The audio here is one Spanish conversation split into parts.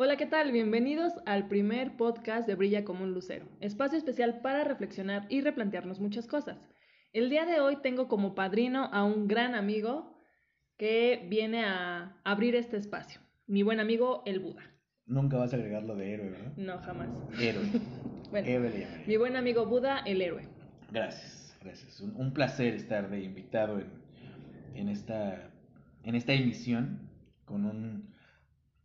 Hola, ¿qué tal? Bienvenidos al primer podcast de Brilla como un lucero, espacio especial para reflexionar y replantearnos muchas cosas. El día de hoy tengo como padrino a un gran amigo que viene a abrir este espacio, mi buen amigo el Buda. Nunca vas a agregarlo de héroe, ¿verdad? No, jamás. Héroe. Bueno, Héroe le llamaría. mi buen amigo Buda, el héroe. Gracias, gracias. Un, un placer estar de invitado en, en, esta, en esta emisión con un,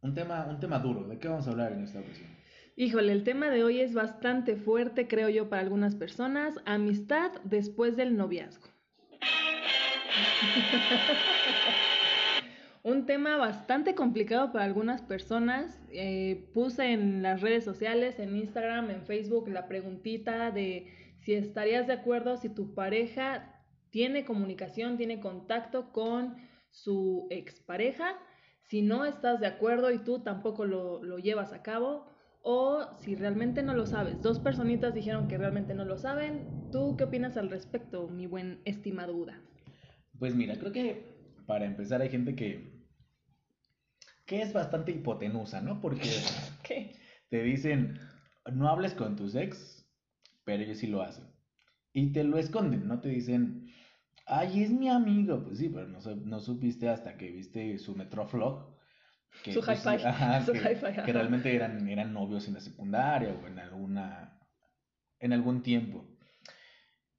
un, tema, un tema duro. ¿De qué vamos a hablar en esta ocasión? Híjole, el tema de hoy es bastante fuerte, creo yo, para algunas personas. Amistad después del noviazgo. Un tema bastante complicado para algunas personas. Eh, puse en las redes sociales, en Instagram, en Facebook, la preguntita de si estarías de acuerdo si tu pareja tiene comunicación, tiene contacto con su expareja. Si no estás de acuerdo y tú tampoco lo, lo llevas a cabo, o si realmente no lo sabes. Dos personitas dijeron que realmente no lo saben. ¿Tú qué opinas al respecto, mi buen estimado Buda? Pues mira, creo que para empezar hay gente que, que es bastante hipotenusa, ¿no? Porque ¿Qué? te dicen, no hables con tus ex, pero ellos sí lo hacen. Y te lo esconden, no te dicen, ay, es mi amigo. Pues sí, pero no, no supiste hasta que viste su Metroflog. Que, Su pues, hi-fi, ajá, su que, hi-fi, que realmente eran, eran novios en la secundaria o en alguna, en algún tiempo.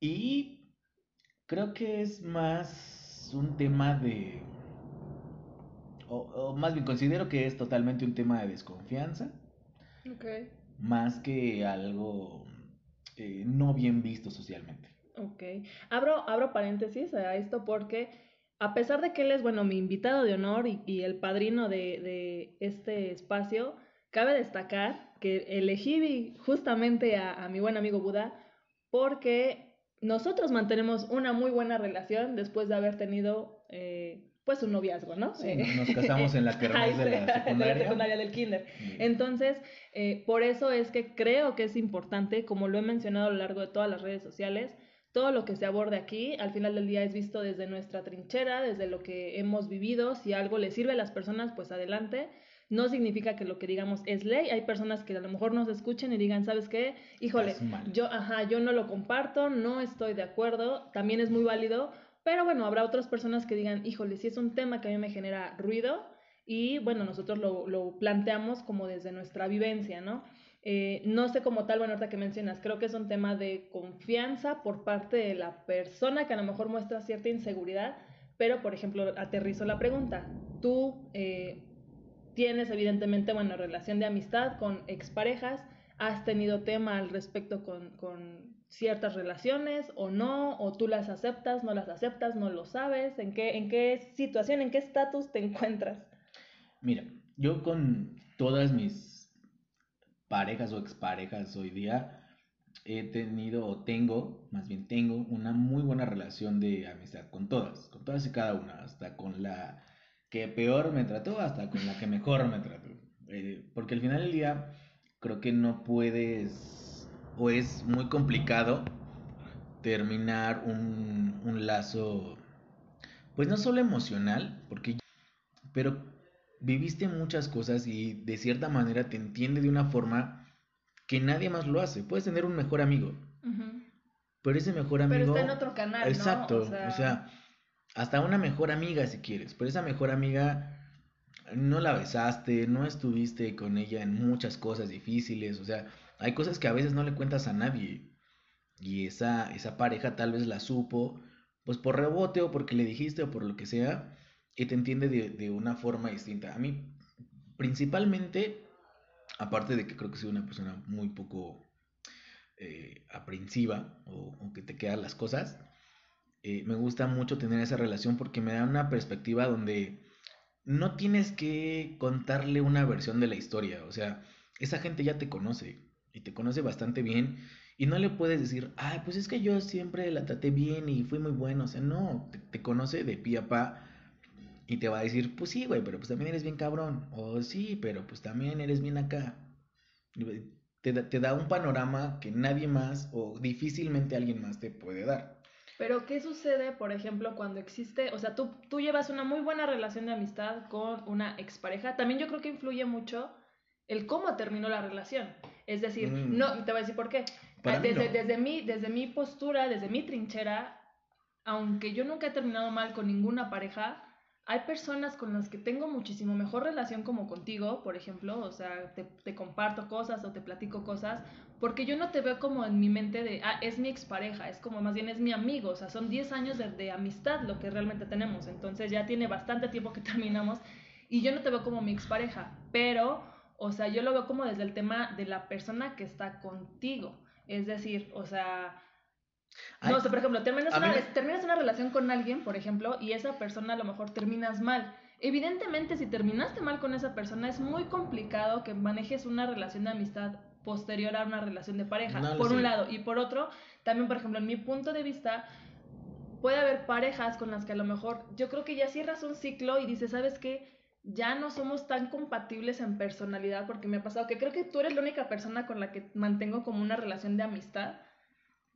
Y creo que es más un tema de, o, o más bien considero que es totalmente un tema de desconfianza, Ok. más que algo eh, no bien visto socialmente. Ok. Abro, abro paréntesis a esto porque a pesar de que él es, bueno, mi invitado de honor y, y el padrino de, de este espacio, cabe destacar que elegí justamente a, a mi buen amigo Buda porque nosotros mantenemos una muy buena relación después de haber tenido, eh, pues, un noviazgo, ¿no? Sí, Eh, nos casamos en la kermés de la secundaria. secundaria del kinder. Entonces, eh, por eso es que creo que es importante, como lo he mencionado a lo largo de todas las redes sociales, todo lo que se aborde aquí, al final del día es visto desde nuestra trinchera, desde lo que hemos vivido. Si algo le sirve a las personas, pues adelante. No significa que lo que digamos es ley. Hay personas que a lo mejor nos escuchen y digan, ¿sabes qué? Híjole, yo, ajá, yo no lo comparto, no estoy de acuerdo. También es muy válido. Pero bueno, habrá otras personas que digan, híjole, si es un tema que a mí me genera ruido, y bueno, nosotros lo, lo planteamos como desde nuestra vivencia, ¿no? Eh, no sé como tal, bueno, ahorita que mencionas, creo que es un tema de confianza por parte de la persona que a lo mejor muestra cierta inseguridad, pero por ejemplo, aterrizo la pregunta. Tú eh, tienes evidentemente, bueno, relación de amistad con exparejas, has tenido tema al respecto con, con ciertas relaciones o no, o tú las aceptas, no las aceptas, no lo sabes, en qué, en qué situación, en qué estatus te encuentras. Mira, yo con todas mis parejas o exparejas hoy día he tenido o tengo, más bien tengo, una muy buena relación de amistad con todas, con todas y cada una, hasta con la que peor me trató, hasta con la que mejor me trató. Eh, porque al final del día creo que no puedes, o es muy complicado terminar un, un lazo, pues no solo emocional, porque pero viviste muchas cosas y de cierta manera te entiende de una forma que nadie más lo hace. Puedes tener un mejor amigo, pero ese mejor amigo... Pero está en otro canal, ¿no? Exacto, O sea- o sea, hasta una mejor amiga si quieres, pero esa mejor amiga no la besaste, no estuviste con ella en muchas cosas difíciles, o sea, hay cosas que a veces no le cuentas a nadie y esa, esa pareja tal vez la supo, pues por rebote o porque le dijiste o por lo que sea, y te entiende de, de una forma distinta. A mí, principalmente, aparte de que creo que soy una persona muy poco eh, aprensiva o, que te quedan las cosas, eh, me gusta mucho tener esa relación porque me da una perspectiva donde no tienes que contarle una versión de la historia, o sea, esa gente ya te conoce y te conoce bastante bien y no le puedes decir, ay, pues es que yo siempre la traté bien y fui muy bueno, o sea, no, te, te conoce de pie a pa y te va a decir, pues sí, güey, pero pues también eres bien cabrón, o sí, pero pues también eres bien acá. Te, da- te da un panorama que nadie más o difícilmente alguien más te puede dar. Pero, ¿qué sucede, por ejemplo, cuando existe, o sea, tú, tú llevas una muy buena relación de amistad con una expareja? También yo creo que influye mucho el cómo terminó la relación. Es decir, Mm. no, te voy a decir por qué. Para mí desde, no. desde, mi, desde mi postura, desde mi trinchera, aunque yo nunca he terminado mal con ninguna pareja, hay personas con las que tengo muchísimo mejor relación como contigo, por ejemplo, o sea, te, comparto cosas o te platico cosas, porque yo no te veo como en mi mente de, ah, es mi expareja, es como más bien es mi amigo, o sea, son 10 años de, de amistad lo que realmente tenemos, entonces ya tiene bastante tiempo que terminamos y yo no te veo como mi expareja, pero, o sea, yo lo veo como desde el tema de la persona que está contigo, es decir, o sea, Ay, no, o sea, por ejemplo, terminas una, me- terminas una relación con alguien, por ejemplo, y esa persona a lo mejor terminas mal. Evidentemente, si terminaste mal con esa persona, es muy complicado que manejes una relación de amistad posterior a una relación de pareja, No por un lado. Y por otro, también, por ejemplo, en mi punto de vista, puede haber parejas con las que a lo mejor yo creo que ya cierras un ciclo y dices, ¿sabes qué? Ya no somos tan compatibles en personalidad porque me ha pasado que creo que tú eres la única persona con la que mantengo como una relación de amistad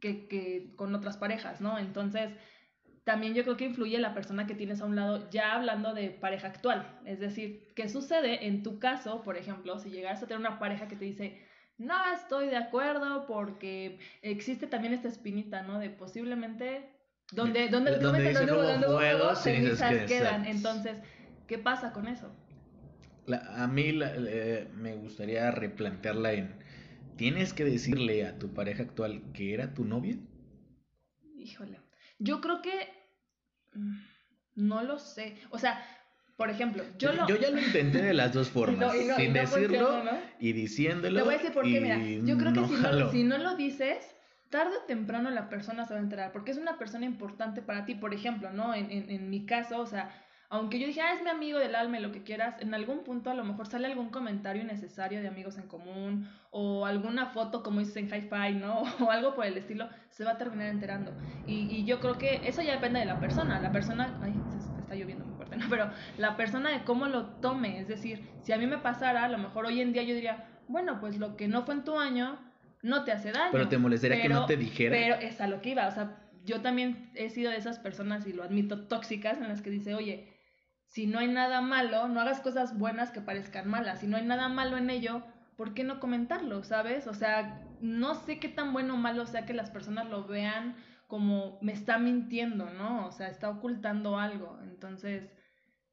que, que con otras parejas, ¿no? Entonces, también yo creo que influye la persona que tienes a un lado, ya hablando de pareja actual. Es decir, ¿qué sucede en tu caso, por ejemplo, si llegaras a tener una pareja que te dice, no estoy de acuerdo porque existe también esta espinita, ¿no? De posiblemente donde donde Donde donde, dice, donde, "Hubo donde fuego, fuego, cenizas cenizas quedan". quedan. Entonces, ¿qué pasa con eso? La- a mí la- eh, me gustaría replantearla en, ¿tienes que decirle a tu pareja actual que era tu novia? Híjole. Yo creo que mm, no lo sé. O sea, por ejemplo, yo lo ya lo intenté de las dos formas, no- no- sin no decirlo y diciéndolo. Te voy a decir por qué, mira, yo creo que si, no, si no lo dices, tarde o temprano la persona se va a enterar, porque es una persona importante para ti, por ejemplo, ¿no? En, en, en mi caso, o sea, aunque yo dije, ah, es mi amigo del alma y lo que quieras, en algún punto a lo mejor sale algún comentario innecesario de amigos en común, o alguna foto como dices en hi-fi, ¿no? O algo por el estilo, se va a terminar enterando. Y, y yo creo que eso ya depende de la persona, la persona, ay, se está lloviendo muy fuerte, ¿no? Pero la persona de cómo lo tome, es decir, si a mí me pasara, a lo mejor hoy en día yo diría, bueno, pues lo que no fue en tu año no te hace daño. Pero te molestaría que no te dijera. Pero es a lo que iba, o sea, yo también he sido de esas personas, y lo admito, tóxicas, en las que dice, oye, si no hay nada malo, no hagas cosas buenas que parezcan malas, si no hay nada malo en ello, ¿por qué no comentarlo, sabes? O sea, no sé qué tan bueno o malo sea que las personas lo vean como me está mintiendo, ¿no? O sea, está ocultando algo. Entonces,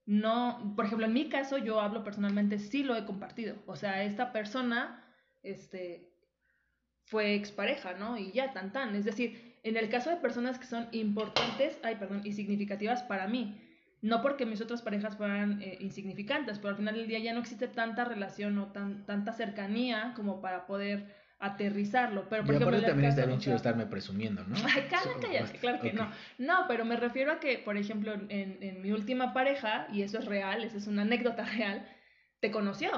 no, por ejemplo, en mi caso, yo hablo personalmente, sí lo he compartido. O sea, esta persona, este, fue expareja, ¿no? Y ya, tan tan. Es decir, en el caso de personas que son importantes, ay, perdón, y significativas para mí, no porque mis otras parejas fueran eh, insignificantes, pero al final del día ya no existe tanta relación o tan, tanta cercanía como para poder aterrizarlo. Pero, por y ejemplo, aparte también está bien chido estarme presumiendo, ¿no? Ay, cállate, claro que Ok. no. No, pero me refiero a que, por ejemplo, en, en mi última pareja, y eso es real, eso es una anécdota real, te conoció.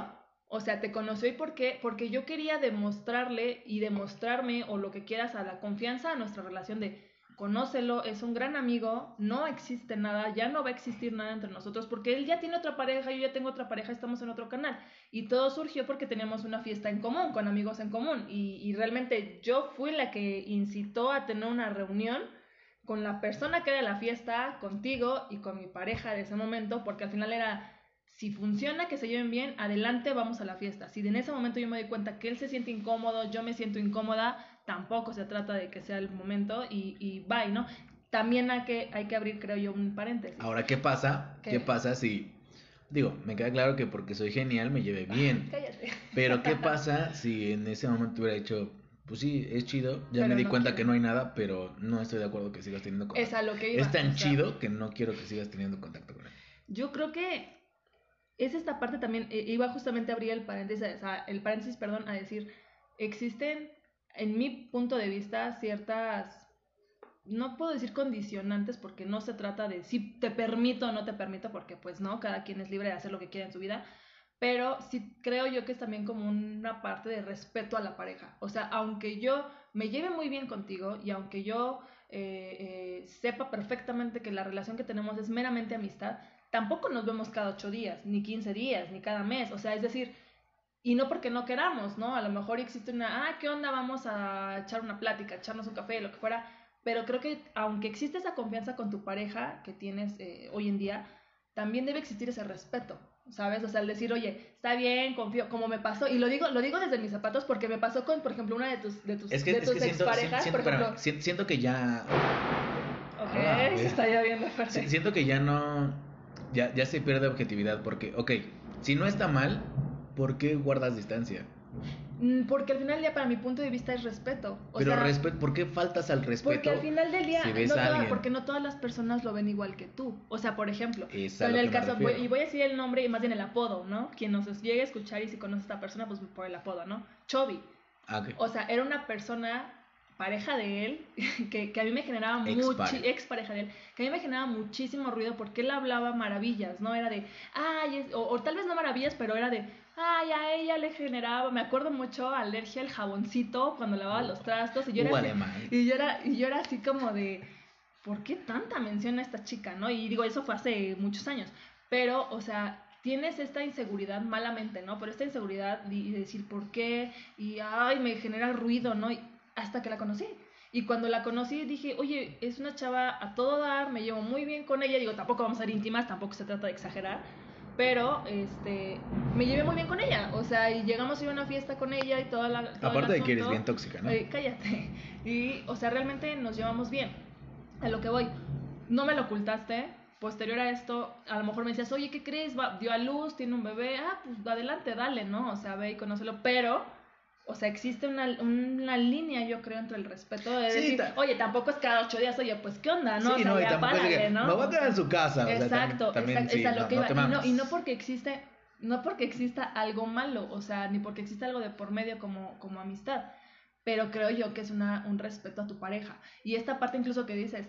O sea, te conoció y por qué? Porque yo quería demostrarle y demostrarme o lo que quieras a la confianza a nuestra relación de conócelo, es un gran amigo, no existe nada, ya no va a existir nada entre nosotros porque él ya tiene otra pareja, yo ya tengo otra pareja, estamos en otro canal. Y todo surgió porque teníamos una fiesta en común, con amigos en común. Y, realmente yo fui la que incitó a tener una reunión con la persona que era la fiesta, contigo y con mi pareja de ese momento, porque al final era, si funciona, que se lleven bien, adelante, vamos a la fiesta. Si en ese momento yo me doy cuenta que él se siente incómodo, yo me siento incómoda, tampoco se trata de que sea el momento y, y bye, ¿no? También hay que, hay que abrir, creo yo, un paréntesis. Ahora, ¿qué pasa? ¿Qué? ¿Qué pasa si... Digo, me queda claro que porque soy genial me lleve bien. Cállate. Pero ¿qué pasa si en ese momento hubiera dicho, pues sí, es chido, ya Pero me di no cuenta quiero. que no hay nada, pero no estoy de acuerdo que sigas teniendo contacto? Es a lo que iba. Es tan o sea, chido que no quiero que sigas teniendo contacto con él. Yo creo que es esta parte también, eh, iba justamente a abrir el paréntesis, o sea, el paréntesis, perdón, a decir, existen, en mi punto de vista, ciertas, no puedo decir condicionantes porque no se trata de si te permito o no te permito, porque pues no, cada quien es libre de hacer lo que quiera en su vida, pero sí creo yo que es también como una parte de respeto a la pareja. O sea, aunque yo me lleve muy bien contigo y aunque yo eh, eh, sepa perfectamente que la relación que tenemos es meramente amistad, tampoco nos vemos cada ocho días, ni 15 días, ni cada mes. O sea, es decir, y no porque no queramos, ¿no? A lo mejor existe una, ah, ¿qué onda? Vamos a echar una plática, echarnos un café, lo que fuera. Pero creo que aunque existe esa confianza con tu pareja que tienes eh, hoy en día, también debe existir ese respeto. ¿sabes? O sea, el decir, oye, está bien, confío, como me pasó, y lo digo, lo digo desde mis zapatos porque me pasó con, por ejemplo, una de tus, de tus, Es que, de es tus que siento, exparejas, siento, por ejemplo, espérame, si- siento que ya... ok, Ah, se está ya viendo fuerte. si- siento que ya no... Ya, ya se pierde objetividad porque, ok, si no está mal, ¿por qué guardas distancia? Mm, Porque al final del día, para mi punto de vista, es respeto. O Pero sea, respeto, ¿por qué faltas al respeto? porque al final del día, si ves no a toda- alguien? porque no todas las personas lo ven igual que tú. O sea, por ejemplo, Es en el caso, voy- y voy a decir el nombre y más bien el apodo, ¿no? Quien nos llegue a escuchar y si conoce a esta persona, pues por el apodo, ¿no? Chovy. Ah. O sea, era una persona pareja de él que, que a mí me generaba mucho ex pareja de él que a mí me generaba muchísimo ruido porque él hablaba maravillas no era de ay es- o, o tal vez no maravillas pero era de ay a ella le generaba me acuerdo mucho alergia al jaboncito cuando lavaba los trastos y yo era así, y yo era y yo era así como de ¿por qué tanta mención a esta chica no? y digo eso fue hace muchos años pero o sea tienes esta inseguridad malamente, ¿no? Pero esta inseguridad y de decir por qué y ay, me genera ruido, ¿no? Y hasta que la conocí. Y cuando la conocí dije, oye, es una chava a todo dar, me llevo muy bien con ella. Digo, tampoco vamos a ser íntimas, tampoco se trata de exagerar. Pero, este, me llevé muy bien con ella. O sea, y llegamos a ir a una fiesta con ella y toda la... todo el Aparte de que eres bien tóxica, ¿no? Oye, cállate. Y, o sea, realmente nos llevamos bien. A lo que voy. No me lo ocultaste. Posterior a esto, a lo mejor me decías, oye, ¿qué crees? Va, dio a luz, tiene un bebé. Ah, pues adelante, dale, ¿no? O sea, ve y conócelo. Pero, o sea, existe una, una línea, yo creo, entre el respeto de Sí, decir, oye, tampoco es cada ocho días, oye, pues, ¿qué onda, no? sí, o sea, no, ya párale, que ¿no? me voy a quedar en su casa. o sea, tam- Exacto, también, exacto, sí, es a no, lo que iba. y no porque existe, no porque exista algo malo, o sea, ni porque exista algo de por medio como, como amistad, pero creo yo que es una, un respeto a tu pareja. Y esta parte incluso que dices,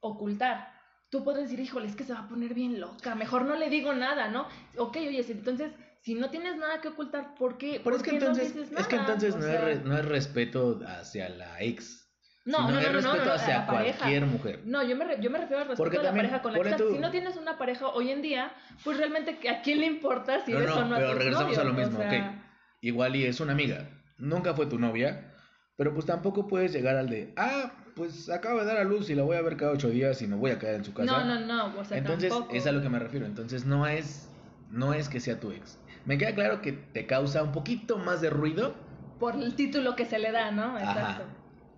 ocultar. Tú puedes decir, híjole, es que se va a poner bien loca, mejor no le digo nada, ¿no? Ok, oye, si- entonces, si no tienes nada que ocultar, ¿por qué? Pero es por que qué entonces, no dices es que nada? entonces O no, sea, es re- no es respeto hacia la ex. no, no, no, es no, respeto no, a hacia pareja. cualquier mujer. No, yo me, re- yo me refiero al respeto Porque de la también, pareja con la que tú- Si no tienes una pareja hoy en día, pues realmente ¿a quién le importa si No, eres no, o no pero tu regresamos exnovio? a lo mismo, O sea, ok. Igual y es una amiga. Nunca fue tu novia. Pero pues tampoco puedes llegar al de, ah, pues acabo de dar a luz y la voy a ver cada ocho días y me voy a quedar en su casa. No, no, no, o sea, Entonces, tampoco. es a lo que me refiero. Entonces, no es, no es que sea tu ex. Me queda claro que te causa un poquito más de ruido, Por el título que se le da, ¿no? Ajá. Exacto.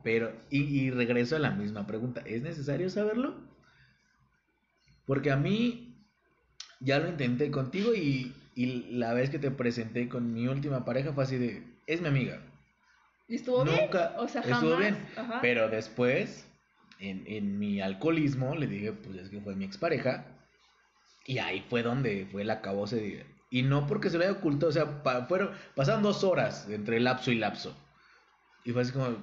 pero, y, y regreso a la misma pregunta. ¿Es necesario saberlo? Porque a mí, ya lo intenté contigo y, y la vez que te presenté con mi última pareja fue así de, es mi amiga. ¿Y estuvo bien? Nunca O sea, estuvo jamás. bien. Ajá. Pero después, en, en mi alcoholismo, le dije, pues es que fue mi expareja. Y ahí fue donde fue el acabose de... Y no porque se lo haya ocultado, o sea, pa- fueron, pasaron dos horas entre lapso y lapso. Y fue así como...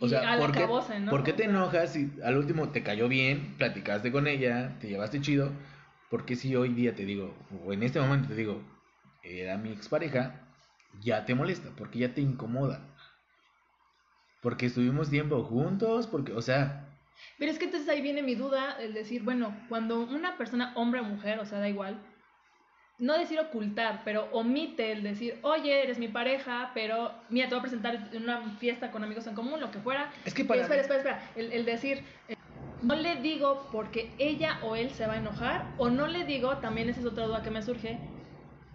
O sea, ¿por qué, acabose, ¿no? ¿por qué te enojas si al último te cayó bien, platicaste con ella, te llevaste chido? ¿Por qué si hoy día te digo, o en este momento te digo, era mi expareja, ya te molesta? Porque ya te incomoda. Porque estuvimos tiempo juntos, porque, o sea, Pero es que entonces ahí viene mi duda, el decir, bueno, cuando una persona, hombre o mujer, o sea, da igual, no decir ocultar, pero omite el decir, oye, eres mi pareja, pero mira, te voy a presentar en una fiesta con amigos en común, lo que fuera. es que Y para... espera, espera, espera. El, el decir, eh, no le digo porque ella o él se va a enojar, o no le digo, también esa es otra duda que me surge,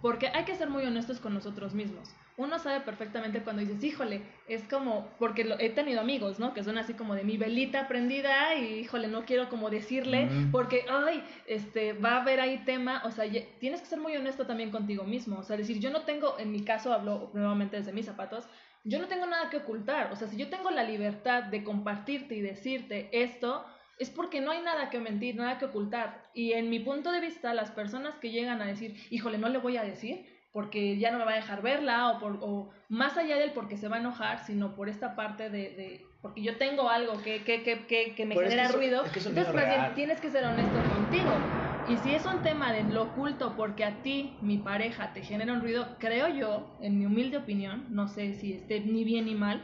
porque hay que ser muy honestos con nosotros mismos. Uno sabe perfectamente cuando dices, híjole, es como, porque lo- he tenido amigos, ¿no? Que son así como de mi velita prendida y, híjole, no quiero como decirle, porque, ay, este, va a haber ahí tema, o sea, tienes que ser muy honesto también contigo mismo, o sea, decir, yo no tengo, en mi caso hablo nuevamente desde mis zapatos, yo no tengo nada que ocultar, o sea, si yo tengo la libertad de compartirte y decirte esto, es porque no hay nada que mentir, nada que ocultar. Y en mi punto de vista, las personas que llegan a decir, híjole, no le voy a decir, porque ya no me va a dejar verla, o, por, o más allá del porque se va a enojar, sino por esta parte de, de porque yo tengo algo que, que, que, que, que me Pero es que genera eso- ruido, es que entonces bien tienes que ser honesto contigo. Y si es un tema de lo oculto porque a ti, mi pareja, te genera un ruido, creo yo, en mi humilde opinión, no sé si esté ni bien ni mal,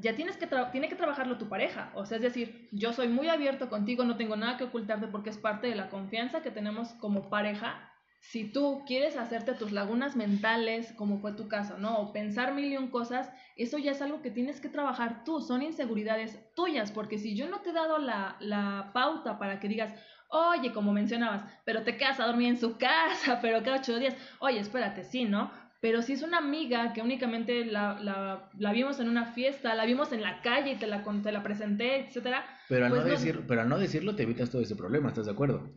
ya tienes que tra- tiene que trabajarlo tu pareja. O sea, es decir, yo soy muy abierto contigo, no tengo nada que ocultarte porque es parte de la confianza que tenemos como pareja. Si tú quieres hacerte tus lagunas mentales, como fue tu caso, ¿no? O pensar mil y un cosas, eso ya es algo que tienes que trabajar tú, son inseguridades tuyas, porque si yo no te he dado la, la pauta para que digas, oye, como mencionabas, pero te quedas a dormir en su casa, pero cada ocho días, oye, espérate, sí, ¿no? Pero si es una amiga que únicamente la, la, la vimos en una fiesta, la vimos en la calle y te la, te la presenté, etcétera. Pero al, pues no decir, pero al no decirlo te evitas todo ese problema, ¿estás de acuerdo?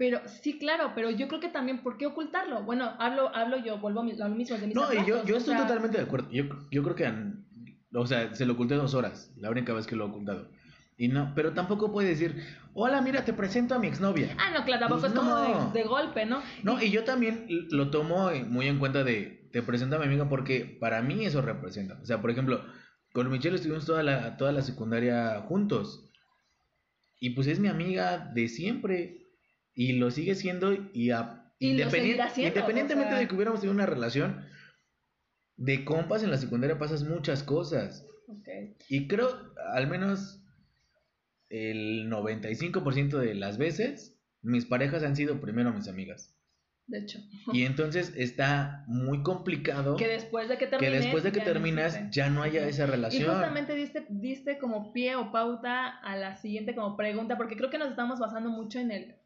Pero sí, claro, pero yo creo que también, ¿por qué ocultarlo? Bueno, hablo, hablo yo, vuelvo a lo mismo de mis No, y yo, yo estoy totalmente de acuerdo. Yo, yo creo que, o sea, se lo oculté dos horas, la única vez que lo he ocultado. Y no, pero tampoco puede decir, hola, mira, te presento a mi exnovia. Ah, no, claro, tampoco pues es como de, golpe, ¿no? No, y... yo también lo tomo muy en cuenta de, te presento a mi amiga porque para mí eso representa. O sea, por ejemplo, con Michelle estuvimos toda la, toda la secundaria juntos. Y pues es mi amiga de siempre. Y lo sigue siendo y, independientemente de que hubiéramos tenido una relación, de compas en la secundaria pasas muchas cosas. Y creo, al menos el 95% de las veces, mis parejas han sido primero mis amigas. De hecho. Y entonces está muy complicado que después de que, que después de que terminas ya no haya esa relación. Y justamente diste, diste como pie o pauta a la siguiente como pregunta, porque creo que nos estamos basando mucho en el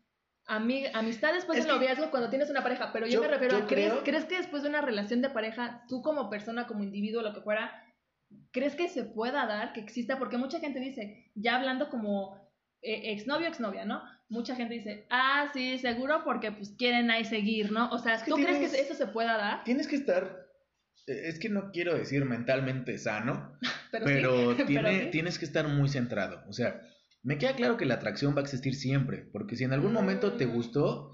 amistad después del noviazgo cuando tienes una pareja, pero yo, me refiero a, ¿crees, ¿crees que después de una relación de pareja, tú como persona, como individuo, lo que fuera, ¿crees que se pueda dar, que exista? Porque mucha gente dice, ya hablando como eh, exnovio, exnovia, ¿no? Mucha gente dice, ah, sí, seguro porque pues quieren ahí seguir, ¿no? O sea, ¿tú crees que eso se pueda dar? Tienes que estar, eh, es que no quiero decir mentalmente sano, pero, tienes que estar muy centrado. O sea, me queda claro que la atracción va a existir siempre, porque si en algún momento te gustó,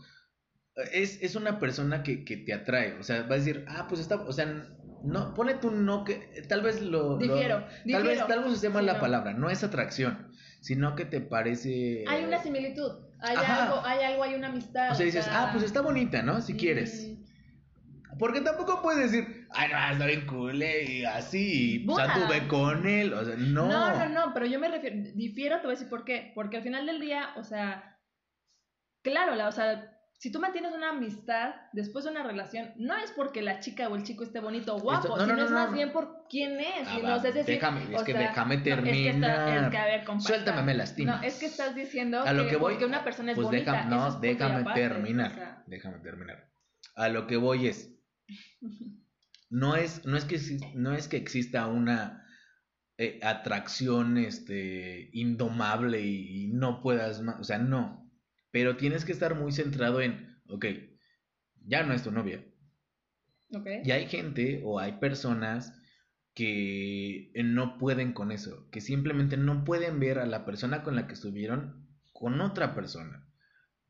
es, es una persona que, que, te atrae, o sea, va a decir, ah, pues está, o sea, no, pone tu no que tal vez lo, difiero, tal vez tal vez use mal la palabra, no es atracción, sino que te parece Hay una similitud, hay algo, hay algo, hay una amistad. O sea, dices, ah, pues está bonita, ¿no? Si quieres. Porque tampoco puedes decir, ay, no, está bien cool eh", y así, o sea, tuve con él, o sea, no. No, no, no, pero yo me refiero, difiero, te voy a decir por qué, porque al final del día, o sea, claro, la, o sea, si tú mantienes una amistad después de una relación, no es porque la chica o el chico esté bonito o guapo, sino es más bien por quién es. Ah, es decir, déjame, es que déjame terminar. es, que, a ver, Suéltame, me lastima. No, es que estás diciendo a lo que, voy, porque una persona es pues bonita. no, déjame terminar. Déjame terminar. A lo que voy es. No es, no es, que, no es que exista una eh, atracción este, indomable y, y no puedas más. O sea, no pero tienes que estar muy centrado en, ok, ya no es tu novia. Okay. Y hay gente o hay personas que no pueden con eso, que simplemente no pueden ver a la persona con la que estuvieron con otra persona.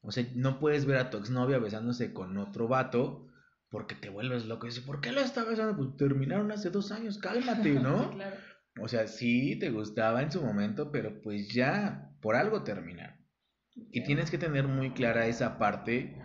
O sea, no puedes ver a tu exnovia besándose con otro vato porque te vuelves loco. Y dices, ¿por qué lo está besando? Pues terminaron hace dos años, cálmate, ¿no? claro. O sea, sí te gustaba en su momento, pero pues ya, por algo terminaron. Y tienes que tener muy clara esa parte.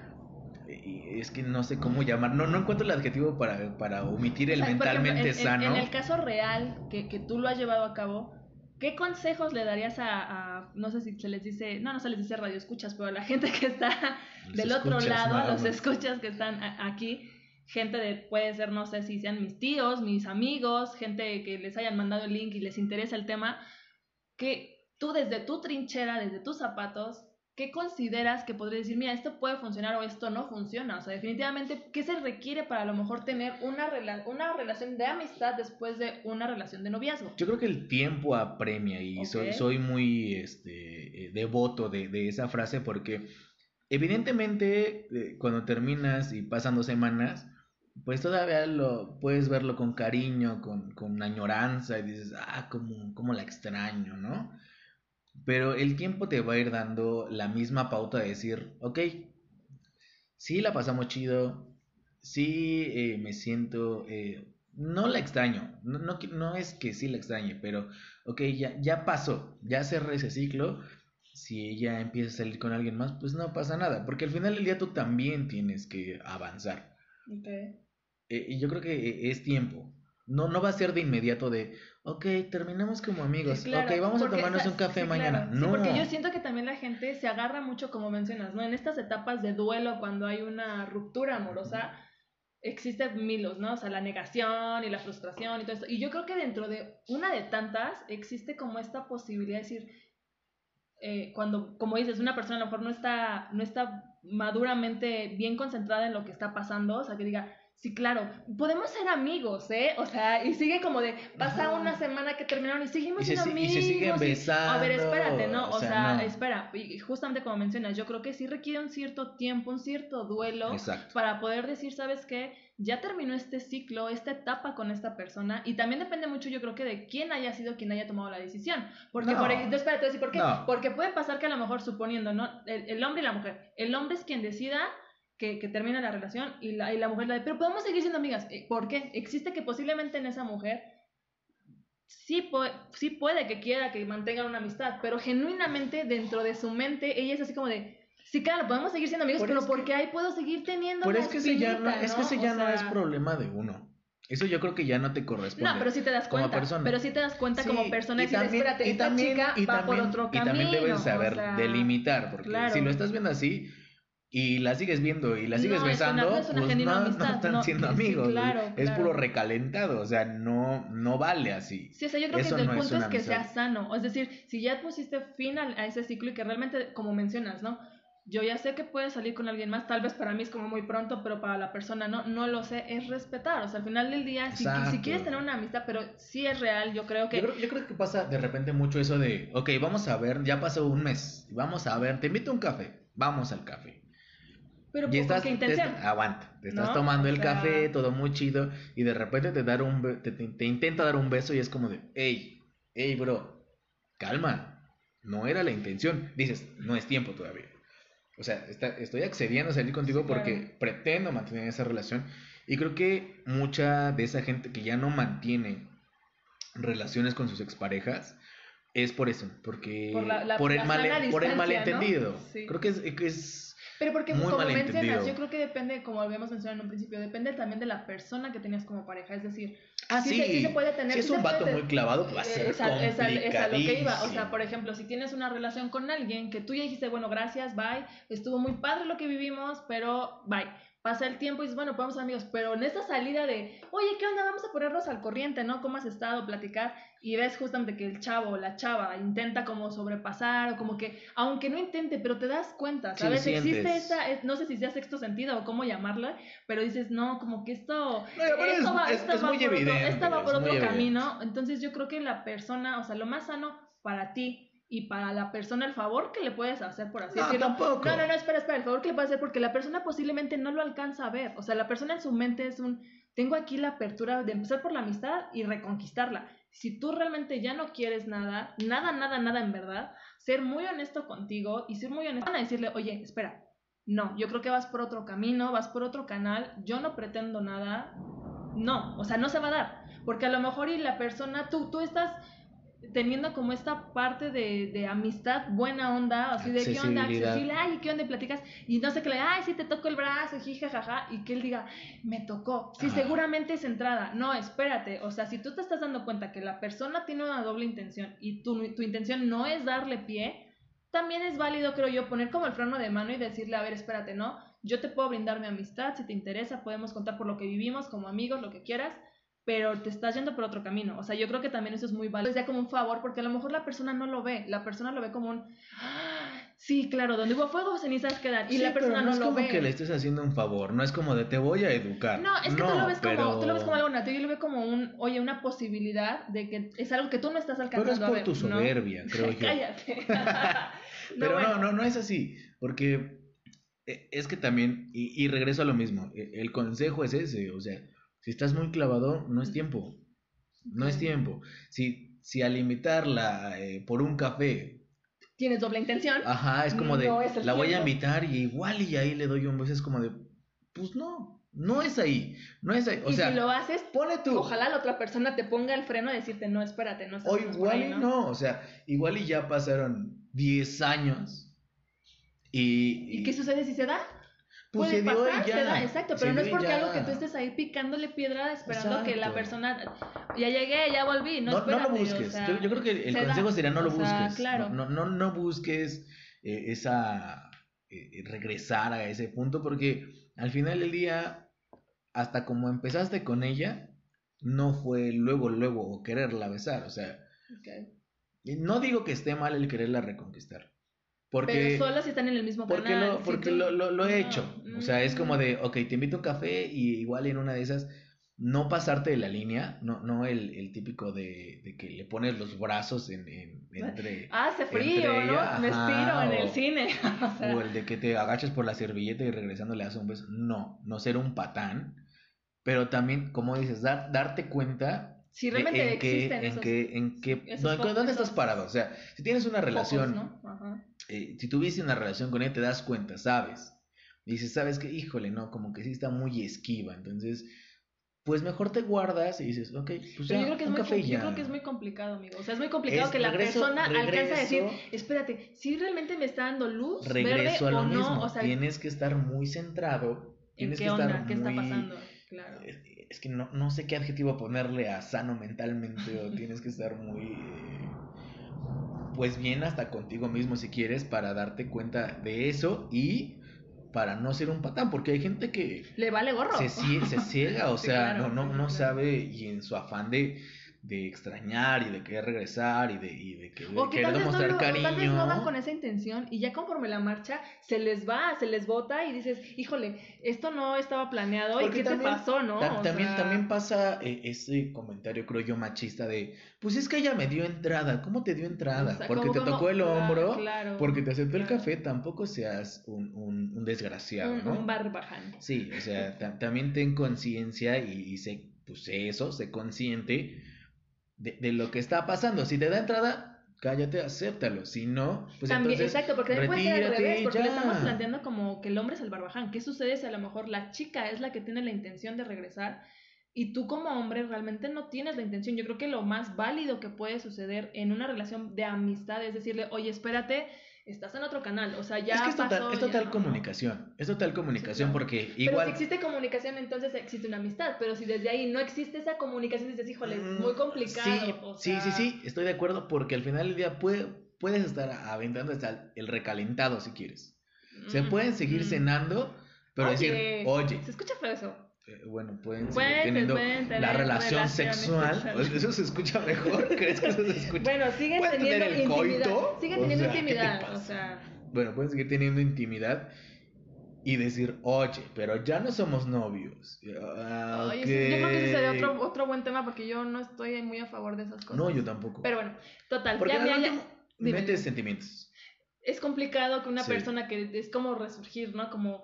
Y es que no sé cómo llamar, no, no encuentro el adjetivo para, para omitir el mentalmente sano. En, el caso real, que, que, tú lo has llevado a cabo, ¿qué consejos le darías a, no sé si se les dice, no, no se les dice radio escuchas, pero a la gente que está del otro lado, a los escuchas que están aquí, gente de, puede ser, no sé si sean mis tíos, mis amigos, gente que les hayan mandado el link y les interesa el tema, que tú desde tu trinchera, desde tus zapatos, ¿qué consideras que podría decir, mira, esto puede funcionar o esto no funciona? O sea, definitivamente, ¿qué se requiere para a lo mejor tener una, una relación de amistad después de una relación de noviazgo? Yo creo que el tiempo apremia y soy, soy muy este, eh, devoto de, de esa frase porque evidentemente eh, cuando terminas y pasan dos semanas, pues todavía lo puedes verlo con cariño, con, con añoranza y dices, ah, cómo, cómo la extraño, ¿no? Pero el tiempo te va a ir dando la misma pauta de decir, ok, sí la pasamos chido, sí eh, me siento, eh, no la extraño, no, no, no, es que sí la extrañe, pero ok, ya, ya pasó, ya cerré ese ciclo, si ella empieza a salir con alguien más, pues no pasa nada, porque al final del día tú también tienes que avanzar. Okay. Eh, y yo creo que es tiempo. No, no va a ser de inmediato de, ok, terminamos como amigos, ok, vamos a tomarnos un café mañana. no. porque yo siento que también la gente se agarra mucho, como mencionas, ¿no? En estas etapas de duelo, cuando hay una ruptura amorosa, existen milos, ¿no? O sea, la negación y la frustración y todo esto. Y yo creo que dentro de una de tantas existe como esta posibilidad de decir, eh, cuando, como dices, una persona a lo mejor no está, no está maduramente bien concentrada en lo que está pasando, o sea, que diga, Sí, claro, podemos ser amigos, ¿eh? O sea, y sigue como de, pasa una semana que terminaron y seguimos siendo amigos. Y se siguen besando. a ver, espérate, ¿no? O, sea, espera, y justamente como mencionas, yo creo que sí requiere un cierto tiempo, un cierto duelo para poder decir, ¿sabes qué? Ya terminó este ciclo, esta etapa con esta persona y también depende mucho, yo creo que de quién haya sido quien haya tomado la decisión. Porque, por ejemplo, espérate, ¿por qué? Porque puede pasar que a lo mejor suponiendo, ¿no? el hombre y la mujer, el hombre es quien decida que, que, termina la relación y la, y la mujer la de, pero podemos seguir siendo amigas. Eh, ¿Por qué? Existe que posiblemente en esa mujer sí, sí puede que quiera que mantengan una amistad, pero genuinamente dentro de su mente ella es así como de, sí, claro, podemos seguir siendo amigos, pero porque ahí puedo seguir teniendo Pero es que ese ya no, es que ese ya no es problema de uno. Eso yo creo que ya no te corresponde. No, pero sí te das cuenta. Pero sí te das cuenta como persona y, también, espérate, esta chica va por otro camino. Y también debes saber delimitar, porque si lo estás viendo así, y la sigues viendo y la sigues besando, pues no, están siendo amigos. es puro recalentado, o sea, no, no vale así. Sí, o sea, yo creo que el punto es, que sea sano. Es decir, si ya pusiste fin a, ese ciclo y que realmente, como mencionas, ¿no? Yo ya sé que puedes salir con alguien más, tal vez para mí es como muy pronto, pero para la persona no, no lo sé, es respetar. O sea, al final del día, si, si, quieres tener una amistad, pero sí es real, yo creo que... Yo creo, yo creo que pasa de repente mucho eso de, ok, vamos a ver, ya pasó un mes, vamos a ver, te invito a un café, vamos al café pero y estás, intención? aguanta, te estás tomando el café, todo muy chido, y de repente te, dar un, te, te, intenta dar un beso y es como de, hey, hey, bro, calma, no era la intención. Dices, no es tiempo todavía. O sea, estoy accediendo a salir contigo porque pretendo mantener esa relación. Y creo que mucha de esa gente que ya no mantiene relaciones con sus exparejas es por eso, porque por, el, mal, por el malentendido. Creo que es, que es pero porque, como mencionas, yo creo que depende, como habíamos mencionado en un principio, depende también de la persona que tenías como pareja. Es decir, ah, sí, sí. Se, puede tener. Si es un vato muy clavado, pues va a ser es, es, a lo que iba. O sea, por ejemplo, si tienes una relación con alguien que tú ya dijiste, bueno, gracias, bye, estuvo muy padre lo que vivimos, pero bye pasa el tiempo y dices, bueno, podemos ser amigos, pero en esta salida de, oye, ¿qué onda? Vamos a ponernos al corriente, ¿no? ¿Cómo has estado? Platicar y ves justamente que el chavo o la chava intenta como sobrepasar o como que, aunque no intente, pero te das cuenta, ¿sabes? Existe esa, no sé si sea sexto sentido o cómo llamarla, pero dices, no, como que esto, esto va, esto va por otro, esto va por otro camino, entonces yo creo que la persona, o sea, lo más sano para ti y para la persona el favor que le puedes hacer, por así no, decirlo. Tampoco. No, no, no, espera, espera, el favor que le puedes hacer porque la persona posiblemente no lo alcanza a ver. O sea, la persona en su mente es un, tengo aquí la apertura de empezar por la amistad y reconquistarla. Si tú realmente ya no quieres nada, nada, nada, nada en verdad, ser muy honesto contigo y ser muy honesto a decirle, oye, espera, no, yo creo que vas por otro camino, vas por otro canal, yo no pretendo nada. No, o sea, no se va a dar. Porque a lo mejor y la persona, tú, tú estás teniendo como esta parte de, de amistad buena onda, así de qué onda, accesible, ay, qué onda, platicas, y no sé qué le, ay, sí te toco el brazo, jija, jaja, y que él diga, me tocó. Sí, seguramente es entrada. No, espérate, o sea, si tú te estás dando cuenta que la persona tiene una doble intención y tu, tu intención no es darle pie, también es válido, creo yo, poner como el freno de mano y decirle, a ver, espérate, ¿no? Yo te puedo brindar mi amistad, si te interesa, podemos contar por lo que vivimos como amigos, lo que quieras, pero te estás yendo por otro camino. O sea, yo creo que también eso es muy válido. Es ya como un favor, porque a lo mejor la persona no lo ve. La persona lo ve como un. ¡Ah! Sí, claro, donde hubo fuego, cenizas quedan. Y la persona no, no es como que le estés haciendo un favor, no es como de te voy a educar. No, es que tú, lo ves como, tú lo ves como algo natural. Yo lo veo como un, oye, una posibilidad de que es algo que tú no estás alcanzando pero es por tu soberbia, creo yo. Cállate. pero no, no, no es así. Porque eh, es que también, y, y regreso a lo mismo, e, el consejo es ese, o sea si estás muy clavado, no es tiempo. No es tiempo. Si, si al invitarla eh, por un café. Tienes doble intención. Ajá, es como de. la voy a invitar y igual y ahí le doy un beso. Es como de. Pues no. No es ahí, no es ahí. O y sea, si lo haces, pone tú. Ojalá la otra persona te ponga el freno y decirte, no, espérate, no O igual y ¿no? o sea, igual y ya pasaron 10 años. Y, ¿Y qué sucede si se da? Pues puede pasar, ya. exacto, pero no es porque algo que tú estés ahí picándole piedra esperando que la persona ya llegué, ya volví, no, no, no lo busques. yo, creo que el consejo sería no lo busques. Claro. No, no, no, busques eh, esa eh, regresar a ese punto porque al final del día hasta como empezaste con ella no fue luego luego quererla besar, o sea, no digo que esté mal el quererla reconquistar. Porque, Pero solo si están en el mismo porque canal. lo, si porque tú- lo, lo, lo he No, hecho. O sea, es como de, ok, te invito a un café y igual en una de esas, no pasarte de la línea, no, no el, el típico de, de que le pones los brazos en, en- entre... Ah, hace frío, entre ¿no? ella, Me estiro en el cine. o sea, O el de que te agachas por la servilleta y regresando le das un beso. No, no ser un patán. Pero también, como dices, dar, darte cuenta si realmente en qué, existen en esos en qué, esos dónde, focos, dónde estás parado. O sea, si tienes una focos, relación, ¿no? Ajá. Eh, si tuviste una relación con ella, te das cuenta, sabes. Dices, sabes que, híjole, no, como que sí está muy esquiva. Entonces, pues mejor te guardas y dices, ok, pues ya, yo creo, que es un muy, café y yo creo que es muy complicado, amigo. O sea, es muy complicado Es que la regreso- persona alcance a decir, regreso- espérate, si realmente me está dando luz, Regreso verde a lo o no, mismo. o sea, tienes que estar muy centrado. ¿en Tienes qué que onda? estar ¿Qué está muy- pasando? Claro. Es, es que no, no sé qué adjetivo ponerle a sano mentalmente o tienes que estar muy eh, pues bien hasta contigo mismo si quieres para darte cuenta de eso y para no ser un patán porque hay gente que Le vale gorro. se, se ciega o Sí, sea claro, no no no claro. sabe y en su afán de de extrañar y de querer regresar y de, y de que- O que querer no demostrar lo- o cariño tal vez no van con esa intención y ya conforme la marcha se les va, se les bota y dices, híjole, esto no estaba planeado y qué también- te pasó, ¿no? Ta- también, sea, también pasa eh, ese comentario, creo yo, machista de, pues es que ella me dio entrada. ¿Cómo te dio entrada? o sea, porque te como- tocó el hombro, claro, porque te aceptó el café, tampoco seas un, un, un desgraciado, un, ¿no? un barbaján. Sí, o sea, ta- también ten conciencia y, y sé, pues sé eso, sé consciente de, de lo que está pasando. Si te da entrada, cállate, acéptalo. Si no, pues También, entonces exacto, porque también puede ser al revés, porque le ya. estamos planteando como que el hombre es el barbaján. ¿Qué sucede si a lo mejor la chica es la que tiene la intención de regresar y tú como hombre realmente no tienes la intención? Yo creo que lo más válido que puede suceder en una relación de amistad es decirle, oye, espérate, estás en otro canal, o sea, ya es que es total, pasó, es ya total no". comunicación. Es total comunicación claro. porque Pero igual. si existe comunicación, entonces existe una amistad. Pero si desde ahí no existe esa comunicación, dices, híjole, es muy Mm, complicado. Sí, o sí, sí, sí, estoy de acuerdo porque al final del día puede, puedes estar aventando hasta el recalentado si quieres. Se pueden seguir mm. cenando, pero decir, oye, Se escucha feo eso. Eh, bueno, pueden seguir teniendo pueden tener la relación sexual. sexuales. ¿Eso se escucha mejor? ¿Crees que eso se escucha? Bueno, siguen ¿Pueden teniendo tener el intimidad. coito? Siguen O teniendo sea, ¿qué te intimidad. pasa? O sea, Bueno, pueden seguir teniendo intimidad y decir, oye, pero ya no somos novios. Ah, ay, ese- yo creo que ese sería otro, otro buen tema porque yo no estoy muy a favor de esas cosas. No, yo tampoco. Pero bueno, total. Porque ya, ya- ya- sentimientos. es complicado que una Sí. persona que es como resurgir, ¿no? Como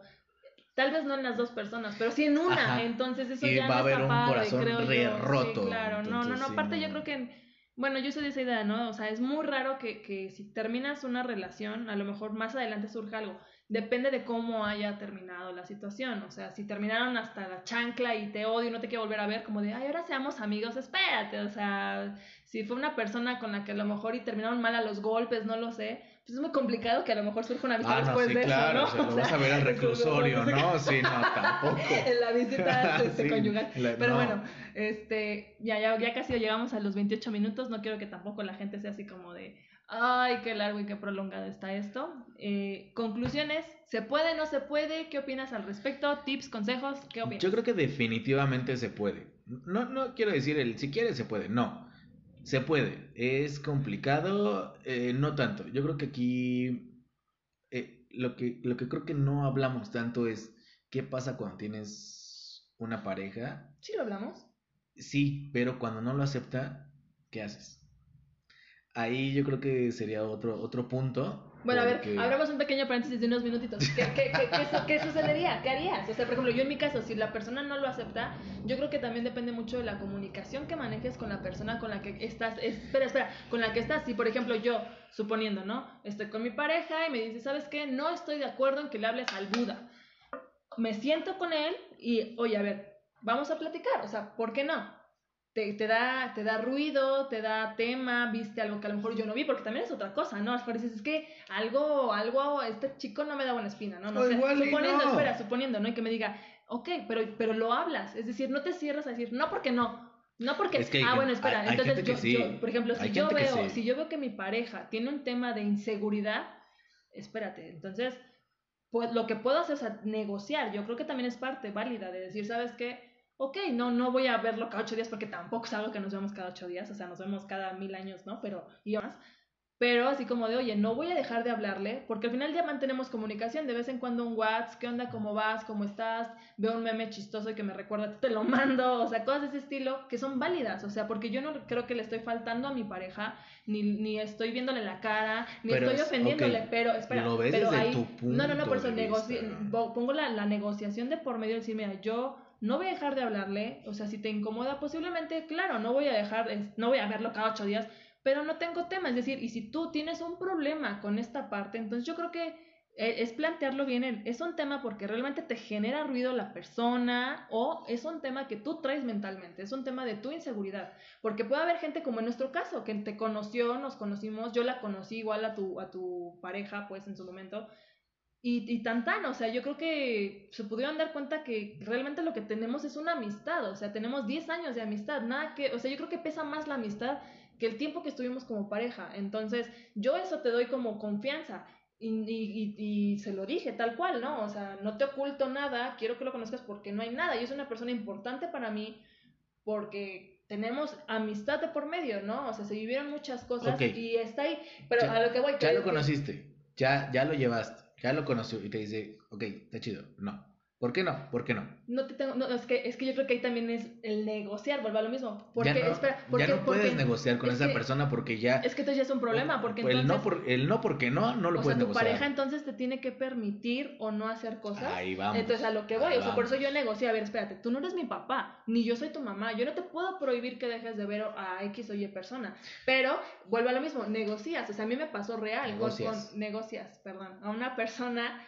tal vez no en las dos personas, pero sí en una. Ajá. Entonces eso Y ya va a no está haber un padre, corazón creo re yo. roto, Sí, claro. no, no, no. sí, Aparte no. yo creo que en- bueno, yo soy de esa idea, ¿no? O sea, es muy raro que, que si terminas una relación, a lo mejor más adelante surja algo. Depende de cómo haya terminado la situación. O sea, si terminaron hasta la chancla y te odio y no te quiero volver a ver, como de, ay, ahora seamos amigos, espérate. O sea, si fue una persona con la que a lo mejor y terminaron mal a los golpes, no lo sé, es muy complicado que a lo mejor surja una amistad Ah, no, después sí, de claro. eso, ¿no? o sea, lo vas a ver al reclusorio, ¿no? Sí, no, tampoco. en la visita este, Sí, conyugal. la- Pero no. bueno, este, ya, ya, ya casi llegamos a los 28 minutos. No quiero que tampoco la gente sea así como de, ay, qué largo y qué prolongado está esto. Eh, conclusiones, ¿se puede, no se puede? ¿Qué opinas al respecto? ¿Tips, consejos? ¿Qué opinas? Yo creo que definitivamente se puede. No, no quiero decir el si quiere se puede, no. Se puede. Es complicado, eh, no tanto. Yo creo que aquí eh, lo que lo que creo que no hablamos tanto es qué pasa cuando tienes una pareja. ¿Sí lo hablamos? Sí, pero cuando no lo acepta, ¿qué haces? Ahí yo creo que sería otro otro punto. Bueno, a ver, porque- abramos un pequeño paréntesis de unos minutitos. ¿Qué, qué, qué, qué sucedería? ¿Qué harías? O sea, por ejemplo, yo en mi caso, si la persona no lo acepta, yo creo que también depende mucho de la comunicación que manejes con la persona con la que estás. Espera, espera, con la que estás. Si, por ejemplo, yo, suponiendo, ¿no? Estoy con mi pareja y me dice, ¿sabes qué? No estoy de acuerdo en que le hables al Buda. Me siento con él y, oye, a ver, vamos a platicar. O sea, ¿por qué no? Te, te, da, te da ruido, te da tema, viste algo que a lo mejor yo no vi, porque también es otra cosa, ¿no? A lo mejor dices, es que algo, algo, este chico no me da buena espina, ¿no? no O suponiendo, no. espera, suponiendo, ¿no? Y que me diga, ok, pero, pero lo hablas, es decir, no te cierras a decir, no porque no, no porque, Es que ah, bueno, espera, hay- hay entonces yo, sí. yo, por ejemplo, si Hay yo veo, sí. si yo veo que mi pareja tiene un tema de inseguridad, espérate, entonces, pues lo que puedo hacer es negociar, yo creo que también es parte válida de decir, ¿sabes qué? Ok, no, no voy a verlo cada ocho días porque tampoco es algo que nos vemos cada ocho días, o sea, nos vemos cada mil años, ¿no? Pero, y más. pero así como de, oye, no voy a dejar de hablarle, porque al final ya mantenemos comunicación, de vez en cuando un WhatsApp, ¿qué onda? ¿Cómo vas? ¿Cómo estás? Veo un meme chistoso y que me recuerda, te lo mando, o sea, cosas de ese estilo que son válidas, o sea, porque yo no creo que le estoy faltando a mi pareja, ni, ni estoy viéndole la cara, ni estoy ofendiéndole, pero espera, lo ves pero desde ahí, tu punto no, no, no, por eso pongo la, la negociación de por medio de decir, mira, yo no voy a dejar de hablarle, o sea, si te incomoda, posiblemente, claro, no voy a dejar, no voy a verlo cada ocho días, pero no tengo tema, es decir, y si tú tienes un problema con esta parte, entonces yo creo que eh, es plantearlo bien, en- es un tema porque realmente te genera ruido la persona o es un tema que tú traes mentalmente, es un tema de tu inseguridad, porque puede haber gente como en nuestro caso, que te conoció, nos conocimos, yo la conocí igual a tu, a tu pareja, pues en su momento, y, y tan tan, o sea, yo creo que se pudieron dar cuenta que realmente lo que tenemos es una amistad, o sea, tenemos 10 años de amistad, nada que, o sea, yo creo que pesa más la amistad que el tiempo que estuvimos como pareja, entonces yo eso te doy como confianza. Y, y, se lo dije tal cual, ¿no? O sea, no te oculto nada, quiero que lo conozcas porque no hay nada. Yo soy una persona importante para mí porque tenemos amistad de por medio, ¿no? O sea, se vivieron muchas cosas y está ahí. Pero Ya- a lo que voy... Ya que- lo conociste, ya, ya lo llevaste, ya lo conoció y te dice, ok, está chido. No. ¿Por qué no? ¿Por qué no? No te tengo, no, es que, es que yo creo que ahí también es el negociar, vuelve a lo mismo. Porque, ya no, espera, ya porque, no puedes porque- negociar con es esa que- persona porque ya... Es que entonces ya es un problema, porque el, entonces... no por, el no porque no, no lo o puedes sea, tu negociar. pareja entonces te tiene que permitir o no hacer cosas. Ahí vamos. Entonces a lo que voy, o sea, por eso yo negocio, a ver, espérate, tú no eres mi papá, ni yo soy tu mamá, yo no te puedo prohibir que dejes de ver a X o Y persona, pero vuelve a lo mismo, negocias, o sea, a mí me pasó real, con- Negocias. Con, negocias, perdón, a una persona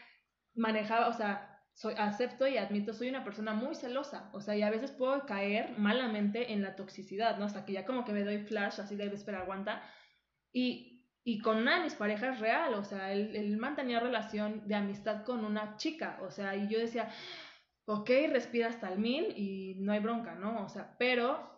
manejaba, o sea, soy, acepto y admito, soy una persona muy celosa, o sea, y a veces puedo caer malamente en la toxicidad, ¿no? Hasta que ya como que me doy flash, así de, espera, aguanta, y, y con una de mis parejas real, o sea, él, él mantenía relación de amistad con una chica, o sea, y yo decía, ok, respira hasta el mil y no hay bronca, ¿no? O sea, pero